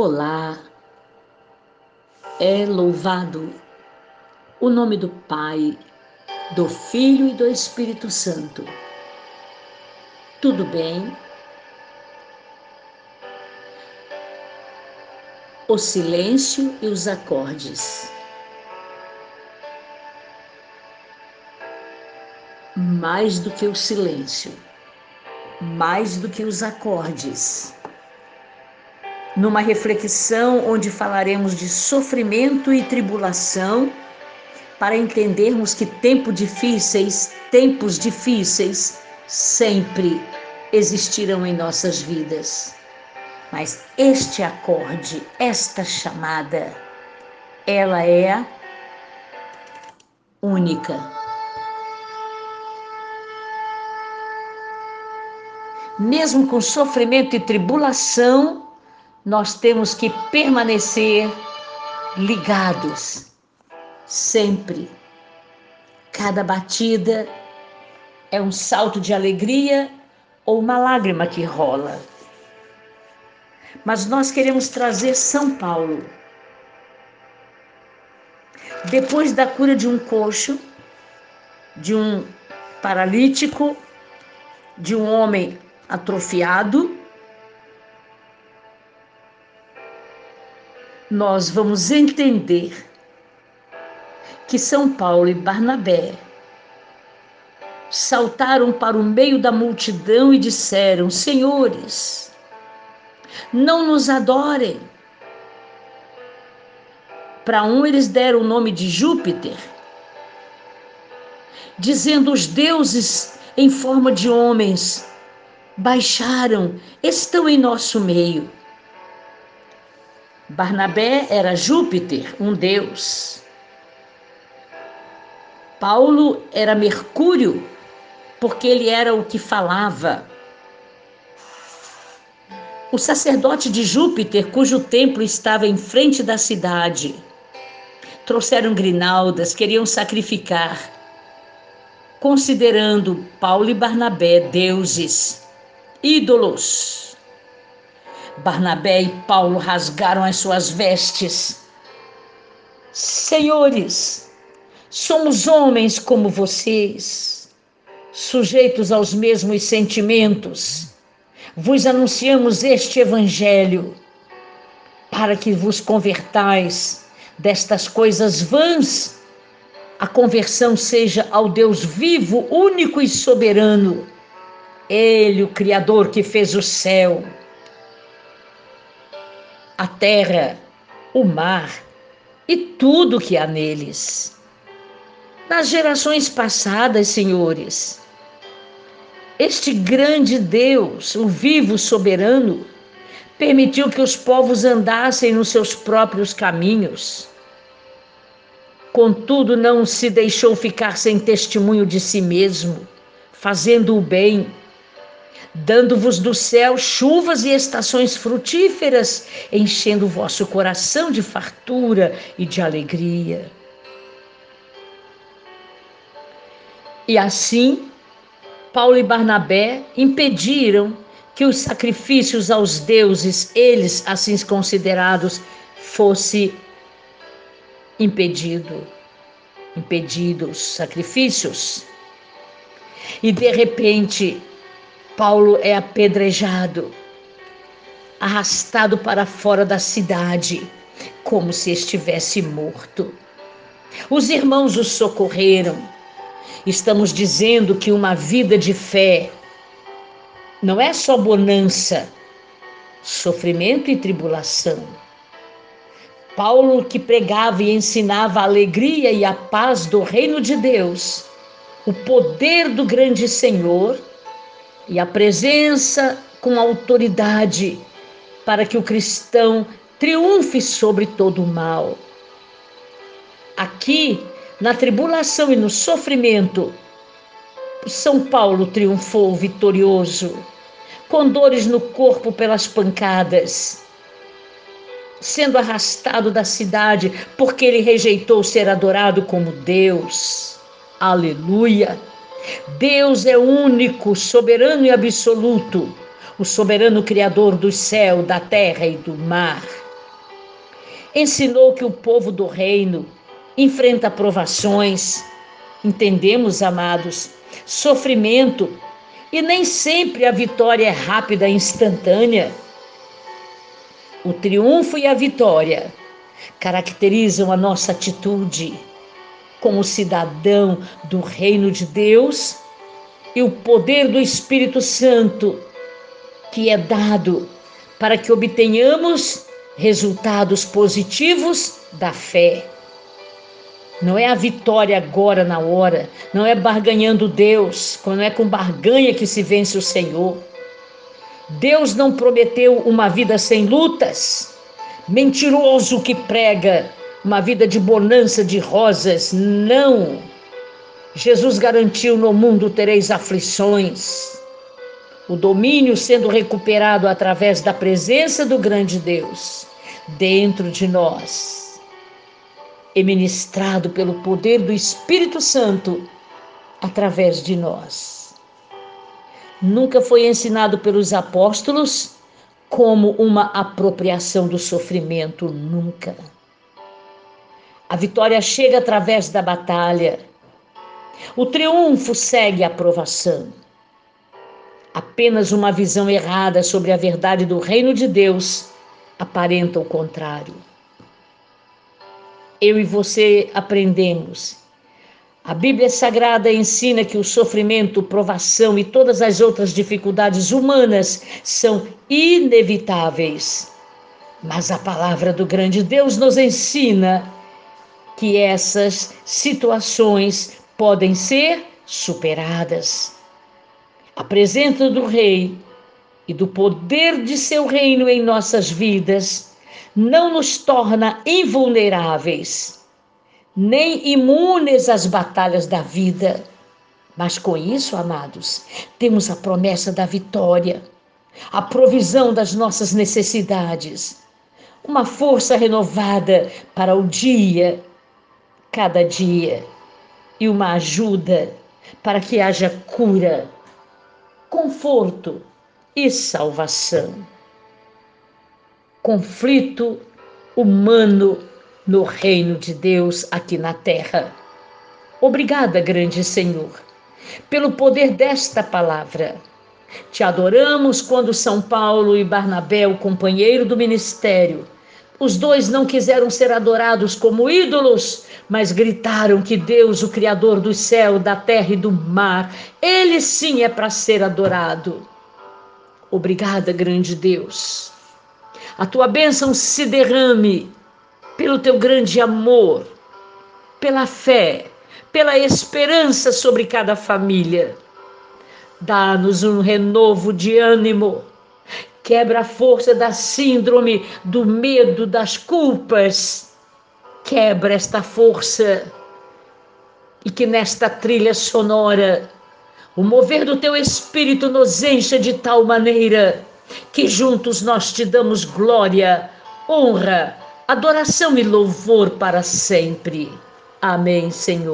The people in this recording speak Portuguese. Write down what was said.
Olá, é louvado o nome do Pai, do Filho e do Espírito Santo. Tudo bem? O silêncio e os acordes. Mais do que o silêncio, mais do que os acordes numa reflexão onde falaremos de sofrimento e tribulação, para entendermos que tempos difíceis, tempos difíceis sempre existirão em nossas vidas. Mas este acorde, esta chamada, ela é única. Mesmo com sofrimento e tribulação, nós temos que permanecer ligados sempre. Cada batida é um salto de alegria ou uma lágrima que rola. Mas nós queremos trazer São Paulo. Depois da cura de um coxo, de um paralítico, de um homem atrofiado, nós vamos entender que São Paulo e Barnabé saltaram para o meio da multidão e disseram: Senhores, não nos adorem. Para um, eles deram o nome de Júpiter, dizendo: Os deuses em forma de homens baixaram, estão em nosso meio. Barnabé era Júpiter, um deus. Paulo era Mercúrio, porque ele era o que falava. O sacerdote de Júpiter, cujo templo estava em frente da cidade, trouxeram grinaldas, queriam sacrificar, considerando Paulo e Barnabé deuses, ídolos. Barnabé e Paulo rasgaram as suas vestes. Senhores, somos homens como vocês, sujeitos aos mesmos sentimentos. Vos anunciamos este evangelho para que vos convertais destas coisas vãs. A conversão seja ao Deus vivo, único e soberano. Ele, o Criador que fez o céu a terra, o mar e tudo que há neles. Nas gerações passadas, senhores, este grande Deus, o vivo soberano, permitiu que os povos andassem nos seus próprios caminhos. Contudo, não se deixou ficar sem testemunho de si mesmo, fazendo o bem dando-vos do céu chuvas e estações frutíferas, enchendo o vosso coração de fartura e de alegria. E assim, Paulo e Barnabé impediram que os sacrifícios aos deuses, eles assim considerados, fosse impedido, impedidos sacrifícios. E de repente, Paulo é apedrejado, arrastado para fora da cidade, como se estivesse morto. Os irmãos o socorreram. Estamos dizendo que uma vida de fé não é só bonança, sofrimento e tribulação. Paulo, que pregava e ensinava a alegria e a paz do reino de Deus, o poder do grande Senhor, e a presença com autoridade para que o cristão triunfe sobre todo o mal. Aqui, na tribulação e no sofrimento, São Paulo triunfou vitorioso, com dores no corpo pelas pancadas, sendo arrastado da cidade porque ele rejeitou ser adorado como Deus. Aleluia! Deus é único, soberano e absoluto, o soberano Criador do céu, da terra e do mar. ensinou que o povo do reino enfrenta provações. Entendemos, amados, sofrimento e nem sempre a vitória é rápida e instantânea. O triunfo e a vitória caracterizam a nossa atitude como cidadão do reino de Deus e o poder do Espírito Santo que é dado para que obtenhamos resultados positivos da fé. Não é a vitória agora na hora, não é barganhando Deus, não é com barganha que se vence o Senhor. Deus não prometeu uma vida sem lutas. Mentiroso que prega uma vida de bonança de rosas, não. Jesus garantiu: no mundo tereis aflições. O domínio sendo recuperado através da presença do grande Deus dentro de nós e ministrado pelo poder do Espírito Santo através de nós. Nunca foi ensinado pelos apóstolos como uma apropriação do sofrimento, nunca. A vitória chega através da batalha. O triunfo segue a aprovação. Apenas uma visão errada sobre a verdade do reino de Deus aparenta o contrário. Eu e você aprendemos. A Bíblia Sagrada ensina que o sofrimento, provação e todas as outras dificuldades humanas são inevitáveis. Mas a palavra do grande Deus nos ensina que essas situações podem ser superadas. A presença do Rei e do poder de seu reino em nossas vidas não nos torna invulneráveis, nem imunes às batalhas da vida. Mas com isso, amados, temos a promessa da vitória, a provisão das nossas necessidades, uma força renovada para o dia, cada dia, e uma ajuda para que haja cura, conforto e salvação. Conflito humano no reino de Deus aqui na terra. Obrigada, grande Senhor, pelo poder desta palavra. Te adoramos quando São Paulo e Barnabé, o companheiro do ministério, os dois não quiseram ser adorados como ídolos, mas gritaram que Deus, o Criador do céu, da terra e do mar, ele sim é para ser adorado. Obrigada, grande Deus. A tua bênção se derrame pelo teu grande amor, pela fé, pela esperança sobre cada família. Dá-nos um renovo de ânimo. Quebra a força da síndrome, do medo, das culpas. Quebra esta força. E que nesta trilha sonora o mover do teu espírito nos encha de tal maneira que juntos nós te damos glória, honra, adoração e louvor para sempre. Amém, Senhor.